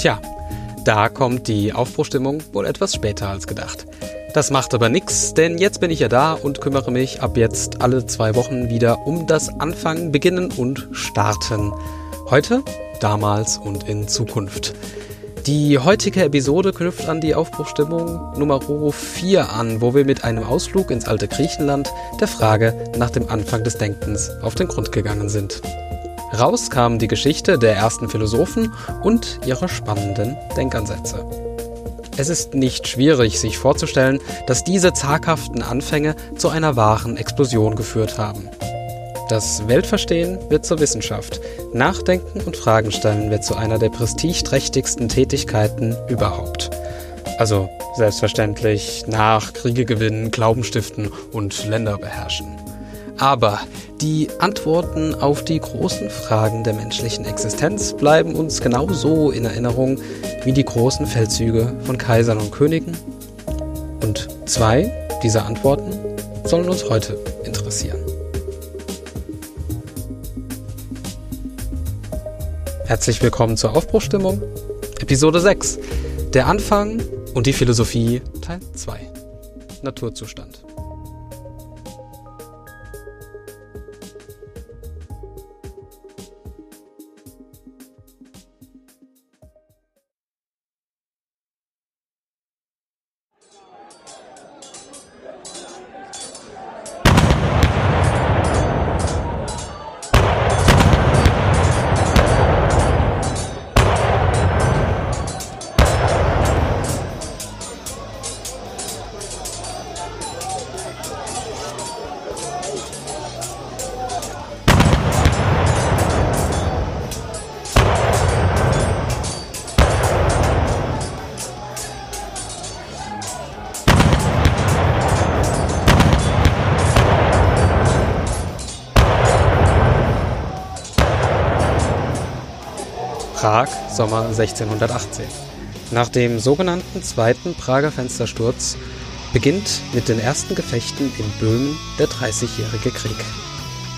Tja, da kommt die Aufbruchstimmung wohl etwas später als gedacht. Das macht aber nichts, denn jetzt bin ich ja da und kümmere mich ab jetzt alle zwei Wochen wieder um das Anfangen, Beginnen und Starten. Heute, damals und in Zukunft. Die heutige Episode knüpft an die Aufbruchstimmung Nummer 4 an, wo wir mit einem Ausflug ins alte Griechenland der Frage nach dem Anfang des Denkens auf den Grund gegangen sind. Raus kam die Geschichte der ersten Philosophen und ihre spannenden Denkansätze. Es ist nicht schwierig, sich vorzustellen, dass diese zaghaften Anfänge zu einer wahren Explosion geführt haben. Das Weltverstehen wird zur Wissenschaft, Nachdenken und Fragen stellen wird zu einer der prestigeträchtigsten Tätigkeiten überhaupt. Also selbstverständlich nach Kriege gewinnen, Glauben stiften und Länder beherrschen. Aber die Antworten auf die großen Fragen der menschlichen Existenz bleiben uns genauso in Erinnerung wie die großen Feldzüge von Kaisern und Königen. Und zwei dieser Antworten sollen uns heute interessieren. Herzlich willkommen zur Aufbruchstimmung, Episode 6. Der Anfang und die Philosophie Teil 2. Naturzustand. Prag, Sommer 1618. Nach dem sogenannten Zweiten Prager Fenstersturz beginnt mit den ersten Gefechten in Böhmen der Dreißigjährige Krieg.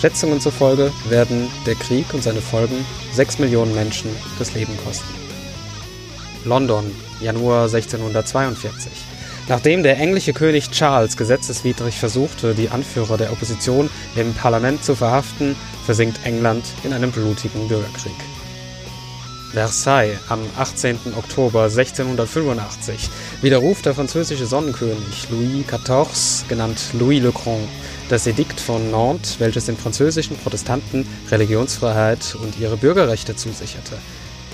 Schätzungen zufolge werden der Krieg und seine Folgen sechs Millionen Menschen das Leben kosten. London, Januar 1642. Nachdem der englische König Charles gesetzeswidrig versuchte, die Anführer der Opposition im Parlament zu verhaften, versinkt England in einem blutigen Bürgerkrieg. Versailles am 18. Oktober 1685 widerruft der französische Sonnenkönig Louis XIV, genannt Louis le Grand, das Edikt von Nantes, welches den französischen Protestanten Religionsfreiheit und ihre Bürgerrechte zusicherte.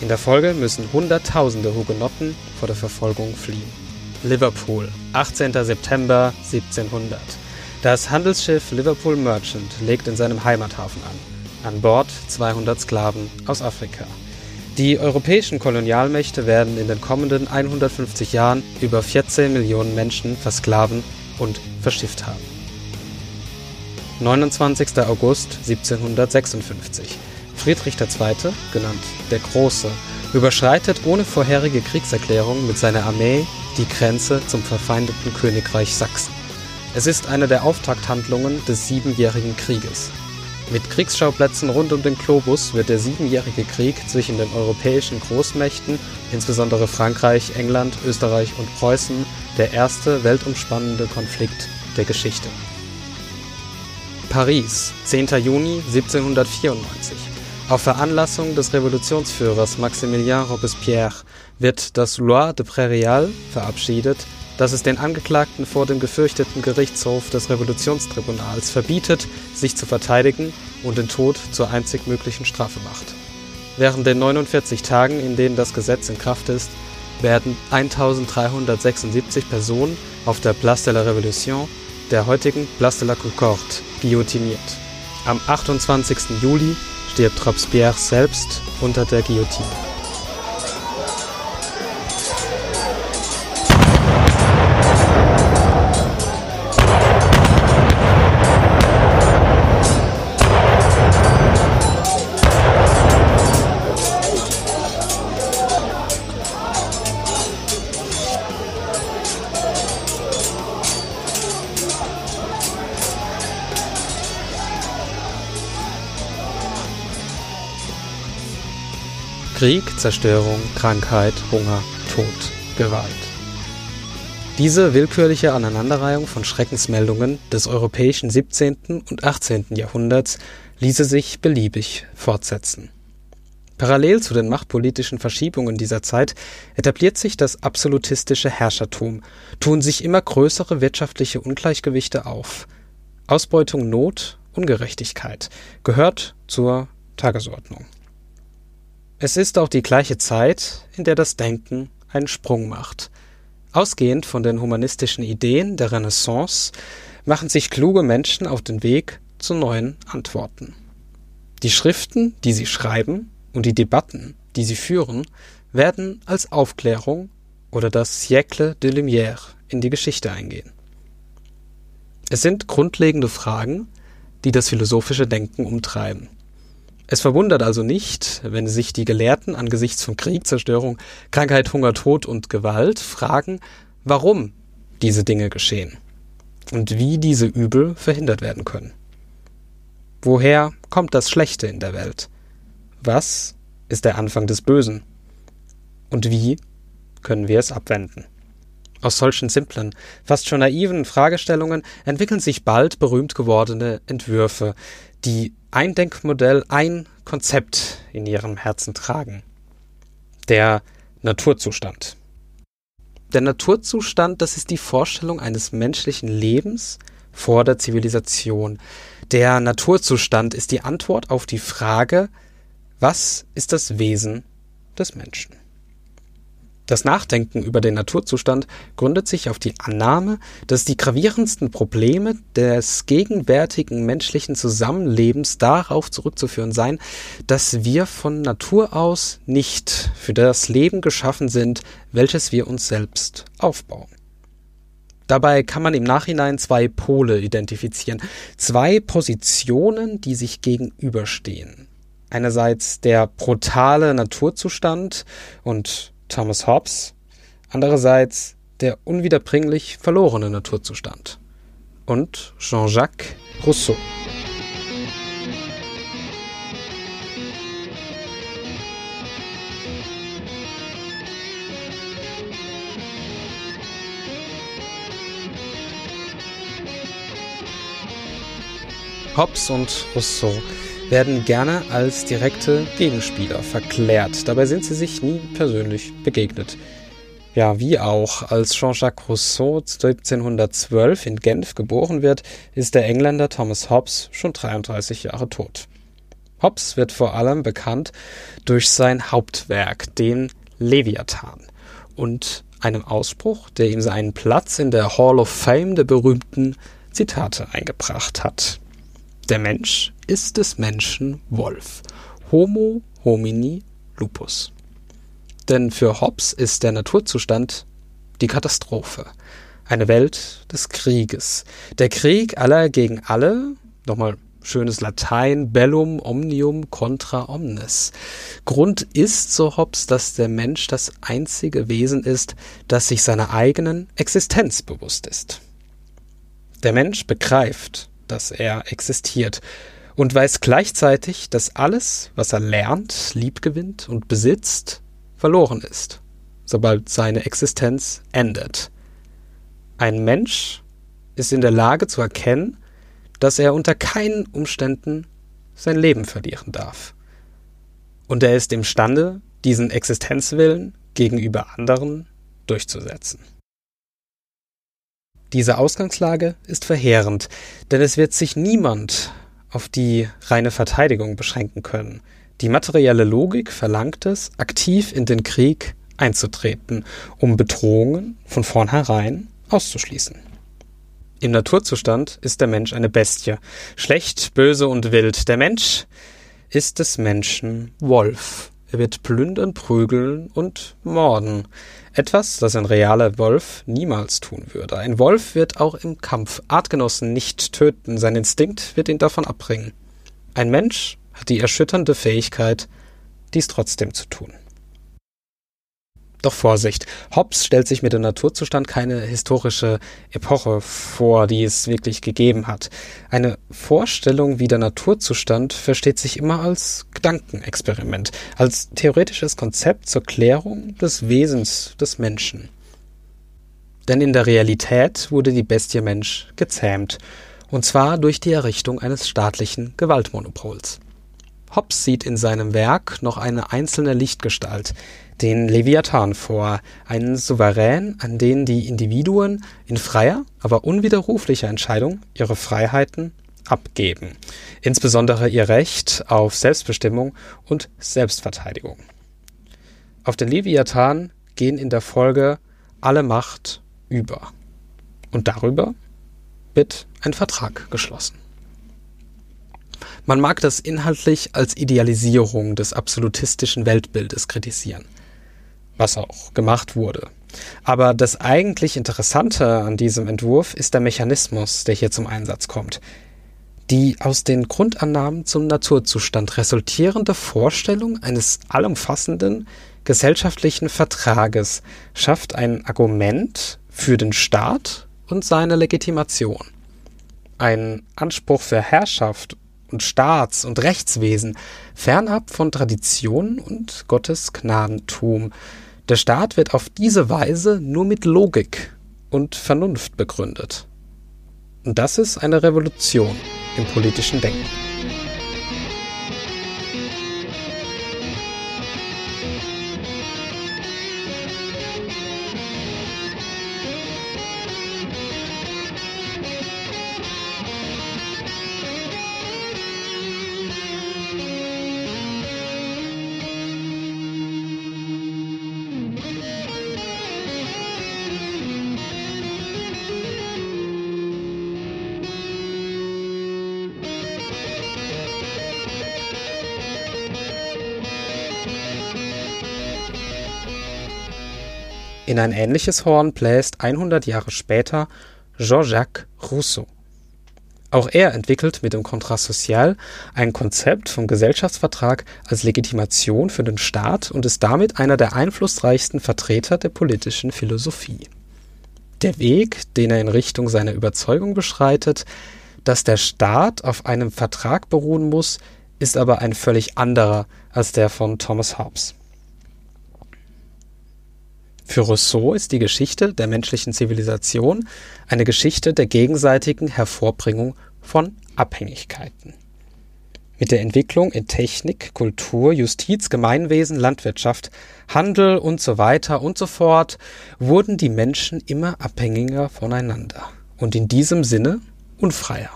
In der Folge müssen Hunderttausende Hugenotten vor der Verfolgung fliehen. Liverpool, 18. September 1700. Das Handelsschiff Liverpool Merchant legt in seinem Heimathafen an. An Bord 200 Sklaven aus Afrika. Die europäischen Kolonialmächte werden in den kommenden 150 Jahren über 14 Millionen Menschen versklaven und verschifft haben. 29. August 1756. Friedrich II., genannt der Große, überschreitet ohne vorherige Kriegserklärung mit seiner Armee die Grenze zum verfeindeten Königreich Sachsen. Es ist eine der Auftakthandlungen des Siebenjährigen Krieges. Mit Kriegsschauplätzen rund um den Globus wird der Siebenjährige Krieg zwischen den europäischen Großmächten, insbesondere Frankreich, England, Österreich und Preußen, der erste weltumspannende Konflikt der Geschichte. Paris, 10. Juni 1794. Auf Veranlassung des Revolutionsführers Maximilien Robespierre wird das Loi de Prairial verabschiedet, dass es den Angeklagten vor dem gefürchteten Gerichtshof des Revolutionstribunals verbietet, sich zu verteidigen und den Tod zur einzig möglichen Strafe macht. Während den 49 Tagen, in denen das Gesetz in Kraft ist, werden 1376 Personen auf der Place de la Révolution, der heutigen Place de la Concorde, guillotiniert. Am 28. Juli stirbt Robespierre selbst unter der Guillotine. Zerstörung, Krankheit, Hunger, Tod, Gewalt. Diese willkürliche Aneinanderreihung von Schreckensmeldungen des europäischen 17. und 18. Jahrhunderts ließe sich beliebig fortsetzen. Parallel zu den machtpolitischen Verschiebungen dieser Zeit etabliert sich das absolutistische Herrschertum, tun sich immer größere wirtschaftliche Ungleichgewichte auf. Ausbeutung, Not, Ungerechtigkeit gehört zur Tagesordnung. Es ist auch die gleiche Zeit, in der das Denken einen Sprung macht. Ausgehend von den humanistischen Ideen der Renaissance machen sich kluge Menschen auf den Weg zu neuen Antworten. Die Schriften, die sie schreiben, und die Debatten, die sie führen, werden als Aufklärung oder das Siècle de Lumière in die Geschichte eingehen. Es sind grundlegende Fragen, die das philosophische Denken umtreiben. Es verwundert also nicht, wenn sich die Gelehrten angesichts von Krieg, Zerstörung, Krankheit, Hunger, Tod und Gewalt fragen, warum diese Dinge geschehen und wie diese Übel verhindert werden können. Woher kommt das Schlechte in der Welt? Was ist der Anfang des Bösen? Und wie können wir es abwenden? Aus solchen simplen, fast schon naiven Fragestellungen entwickeln sich bald berühmt gewordene Entwürfe, die ein Denkmodell, ein Konzept in ihrem Herzen tragen. Der Naturzustand. Der Naturzustand, das ist die Vorstellung eines menschlichen Lebens vor der Zivilisation. Der Naturzustand ist die Antwort auf die Frage, was ist das Wesen des Menschen? Das Nachdenken über den Naturzustand gründet sich auf die Annahme, dass die gravierendsten Probleme des gegenwärtigen menschlichen Zusammenlebens darauf zurückzuführen seien, dass wir von Natur aus nicht für das Leben geschaffen sind, welches wir uns selbst aufbauen. Dabei kann man im Nachhinein zwei Pole identifizieren, zwei Positionen, die sich gegenüberstehen einerseits der brutale Naturzustand und Thomas Hobbes, andererseits der unwiederbringlich verlorene Naturzustand und Jean-Jacques Rousseau. Hobbes und Rousseau werden gerne als direkte Gegenspieler verklärt. Dabei sind sie sich nie persönlich begegnet. Ja, wie auch, als Jean-Jacques Rousseau 1712 in Genf geboren wird, ist der Engländer Thomas Hobbes schon 33 Jahre tot. Hobbes wird vor allem bekannt durch sein Hauptwerk, den Leviathan, und einem Ausspruch, der ihm seinen Platz in der Hall of Fame der berühmten Zitate eingebracht hat. Der Mensch ist des Menschen Wolf. Homo homini lupus. Denn für Hobbes ist der Naturzustand die Katastrophe. Eine Welt des Krieges. Der Krieg aller gegen alle, nochmal schönes Latein, bellum omnium contra omnes. Grund ist, so Hobbes, dass der Mensch das einzige Wesen ist, das sich seiner eigenen Existenz bewusst ist. Der Mensch begreift, dass er existiert und weiß gleichzeitig, dass alles, was er lernt, liebgewinnt und besitzt, verloren ist, sobald seine Existenz endet. Ein Mensch ist in der Lage zu erkennen, dass er unter keinen Umständen sein Leben verlieren darf. Und er ist imstande, diesen Existenzwillen gegenüber anderen durchzusetzen. Diese Ausgangslage ist verheerend, denn es wird sich niemand auf die reine Verteidigung beschränken können. Die materielle Logik verlangt es, aktiv in den Krieg einzutreten, um Bedrohungen von vornherein auszuschließen. Im Naturzustand ist der Mensch eine Bestie, schlecht, böse und wild. Der Mensch ist des Menschen Wolf. Er wird plündern, prügeln und morden. Etwas, das ein realer Wolf niemals tun würde. Ein Wolf wird auch im Kampf Artgenossen nicht töten, sein Instinkt wird ihn davon abbringen. Ein Mensch hat die erschütternde Fähigkeit, dies trotzdem zu tun. Doch Vorsicht, Hobbes stellt sich mit dem Naturzustand keine historische Epoche vor, die es wirklich gegeben hat. Eine Vorstellung wie der Naturzustand versteht sich immer als Gedankenexperiment, als theoretisches Konzept zur Klärung des Wesens des Menschen. Denn in der Realität wurde die Bestie Mensch gezähmt, und zwar durch die Errichtung eines staatlichen Gewaltmonopols. Hobbes sieht in seinem Werk noch eine einzelne Lichtgestalt, den Leviathan vor, einen Souverän, an den die Individuen in freier, aber unwiderruflicher Entscheidung ihre Freiheiten abgeben, insbesondere ihr Recht auf Selbstbestimmung und Selbstverteidigung. Auf den Leviathan gehen in der Folge alle Macht über. Und darüber wird ein Vertrag geschlossen. Man mag das inhaltlich als Idealisierung des absolutistischen Weltbildes kritisieren, was auch gemacht wurde. Aber das eigentlich Interessante an diesem Entwurf ist der Mechanismus, der hier zum Einsatz kommt. Die aus den Grundannahmen zum Naturzustand resultierende Vorstellung eines allumfassenden gesellschaftlichen Vertrages schafft ein Argument für den Staat und seine Legitimation. Ein Anspruch für Herrschaft und Staats- und Rechtswesen, fernab von Tradition und Gottes Gnadentum. Der Staat wird auf diese Weise nur mit Logik und Vernunft begründet. Und das ist eine Revolution im politischen Denken. In ein ähnliches Horn bläst 100 Jahre später Jean-Jacques Rousseau. Auch er entwickelt mit dem Contrat social ein Konzept vom Gesellschaftsvertrag als Legitimation für den Staat und ist damit einer der einflussreichsten Vertreter der politischen Philosophie. Der Weg, den er in Richtung seiner Überzeugung beschreitet, dass der Staat auf einem Vertrag beruhen muss, ist aber ein völlig anderer als der von Thomas Hobbes. Für Rousseau ist die Geschichte der menschlichen Zivilisation eine Geschichte der gegenseitigen Hervorbringung von Abhängigkeiten. Mit der Entwicklung in Technik, Kultur, Justiz, Gemeinwesen, Landwirtschaft, Handel und so weiter und so fort wurden die Menschen immer abhängiger voneinander und in diesem Sinne unfreier.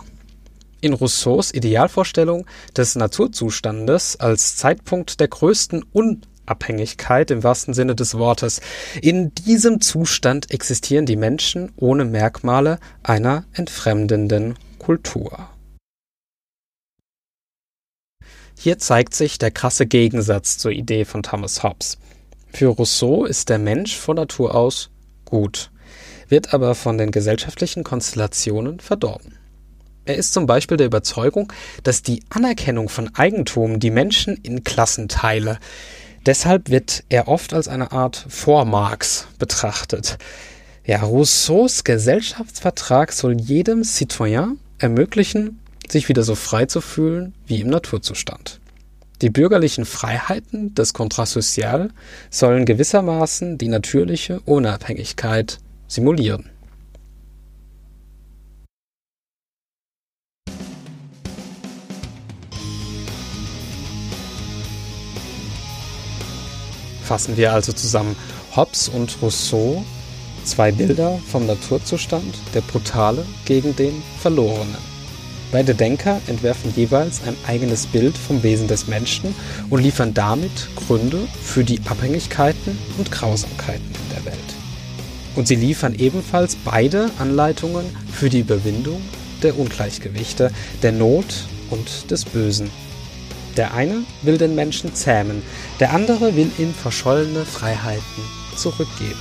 In Rousseaus Idealvorstellung des Naturzustandes als Zeitpunkt der größten Un Abhängigkeit im wahrsten Sinne des Wortes. In diesem Zustand existieren die Menschen ohne Merkmale einer entfremdenden Kultur. Hier zeigt sich der krasse Gegensatz zur Idee von Thomas Hobbes. Für Rousseau ist der Mensch von Natur aus gut, wird aber von den gesellschaftlichen Konstellationen verdorben. Er ist zum Beispiel der Überzeugung, dass die Anerkennung von Eigentum die Menschen in Klassen teile, Deshalb wird er oft als eine Art Vormarx betrachtet. Ja, Rousseaus Gesellschaftsvertrag soll jedem Citoyen ermöglichen, sich wieder so frei zu fühlen wie im Naturzustand. Die bürgerlichen Freiheiten des Contrat social sollen gewissermaßen die natürliche Unabhängigkeit simulieren. Fassen wir also zusammen Hobbes und Rousseau, zwei Bilder vom Naturzustand, der Brutale gegen den Verlorenen. Beide Denker entwerfen jeweils ein eigenes Bild vom Wesen des Menschen und liefern damit Gründe für die Abhängigkeiten und Grausamkeiten in der Welt. Und sie liefern ebenfalls beide Anleitungen für die Überwindung der Ungleichgewichte, der Not und des Bösen der eine will den Menschen zähmen, der andere will ihm verschollene Freiheiten zurückgeben.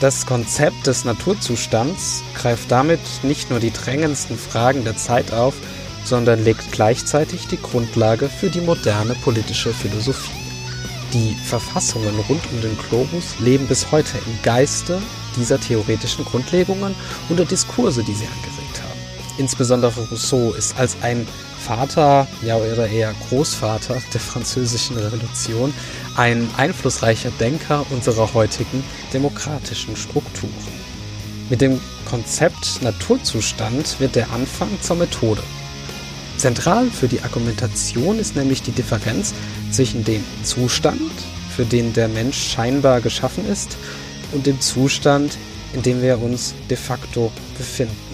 Das Konzept des Naturzustands greift damit nicht nur die drängendsten Fragen der Zeit auf, sondern legt gleichzeitig die Grundlage für die moderne politische Philosophie. Die Verfassungen rund um den Globus leben bis heute im Geiste dieser theoretischen Grundlegungen und der Diskurse, die sie angeregt haben. Insbesondere Rousseau ist als ein Vater, ja oder eher Großvater der französischen Revolution, ein einflussreicher Denker unserer heutigen demokratischen Strukturen. Mit dem Konzept Naturzustand wird der Anfang zur Methode. Zentral für die Argumentation ist nämlich die Differenz zwischen dem Zustand, für den der Mensch scheinbar geschaffen ist, und dem Zustand, in dem wir uns de facto befinden.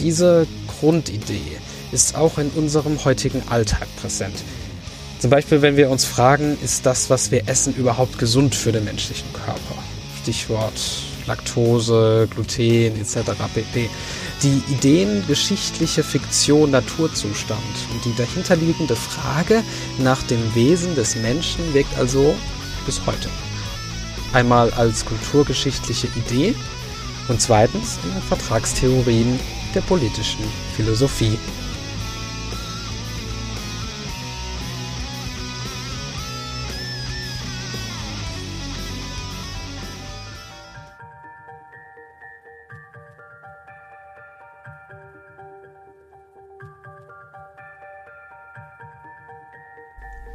Diese Grundidee ist auch in unserem heutigen Alltag präsent. Zum Beispiel, wenn wir uns fragen, ist das, was wir essen, überhaupt gesund für den menschlichen Körper? Stichwort Laktose, Gluten etc. pp. Die ideengeschichtliche Fiktion Naturzustand und die dahinterliegende Frage nach dem Wesen des Menschen wirkt also bis heute. Einmal als kulturgeschichtliche Idee und zweitens in den Vertragstheorien der politischen Philosophie.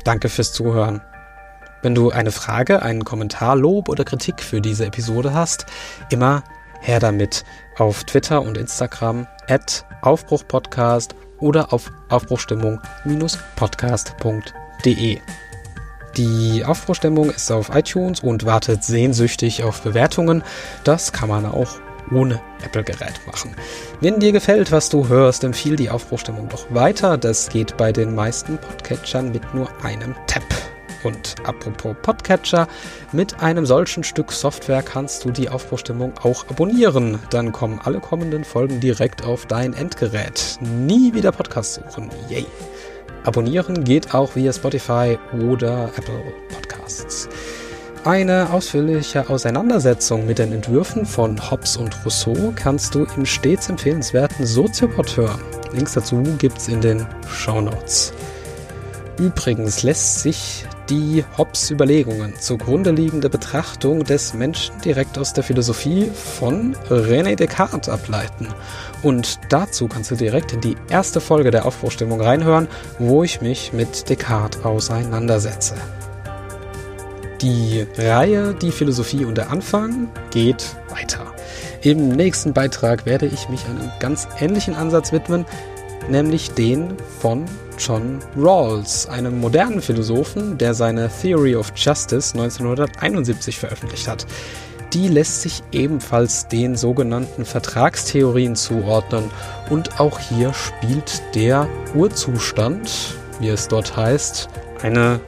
Danke fürs Zuhören. Wenn du eine Frage, einen Kommentar, Lob oder Kritik für diese Episode hast, immer her damit auf Twitter und Instagram at Aufbruchpodcast oder auf Aufbruchstimmung-podcast.de. Die Aufbruchstimmung ist auf iTunes und wartet sehnsüchtig auf Bewertungen. Das kann man auch ohne Apple-Gerät machen. Wenn dir gefällt, was du hörst, empfiehl die Aufbruchstimmung doch weiter. Das geht bei den meisten Podcatchern mit nur einem Tab. Und apropos Podcatcher, mit einem solchen Stück Software kannst du die Aufbruchstimmung auch abonnieren. Dann kommen alle kommenden Folgen direkt auf dein Endgerät. Nie wieder Podcast suchen. Yay! Abonnieren geht auch via Spotify oder Apple Podcasts. Eine ausführliche Auseinandersetzung mit den Entwürfen von Hobbes und Rousseau kannst du im stets empfehlenswerten Soziopod hören. Links dazu gibt's in den Show Notes. Übrigens lässt sich die Hobbes Überlegungen zugrunde liegende Betrachtung des Menschen direkt aus der Philosophie von René Descartes ableiten. Und dazu kannst du direkt in die erste Folge der Aufbruchstimmung reinhören, wo ich mich mit Descartes auseinandersetze. Die Reihe Die Philosophie und der Anfang geht weiter. Im nächsten Beitrag werde ich mich einem ganz ähnlichen Ansatz widmen, nämlich den von John Rawls, einem modernen Philosophen, der seine Theory of Justice 1971 veröffentlicht hat. Die lässt sich ebenfalls den sogenannten Vertragstheorien zuordnen und auch hier spielt der Urzustand, wie es dort heißt, eine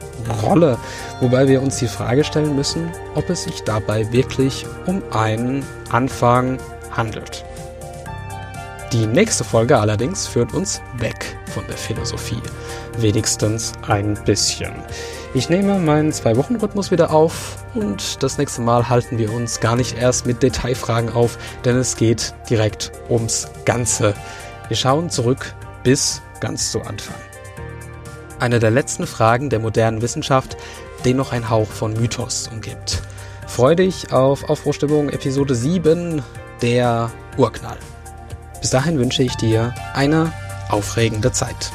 Rolle, wobei wir uns die Frage stellen müssen, ob es sich dabei wirklich um einen Anfang handelt. Die nächste Folge allerdings führt uns weg von der Philosophie. Wenigstens ein bisschen. Ich nehme meinen Zwei-Wochen-Rhythmus wieder auf und das nächste Mal halten wir uns gar nicht erst mit Detailfragen auf, denn es geht direkt ums Ganze. Wir schauen zurück bis ganz zu Anfang eine der letzten Fragen der modernen Wissenschaft, den noch ein Hauch von Mythos umgibt. Freu dich auf Aufbruchstimmung Episode 7, der Urknall. Bis dahin wünsche ich dir eine aufregende Zeit.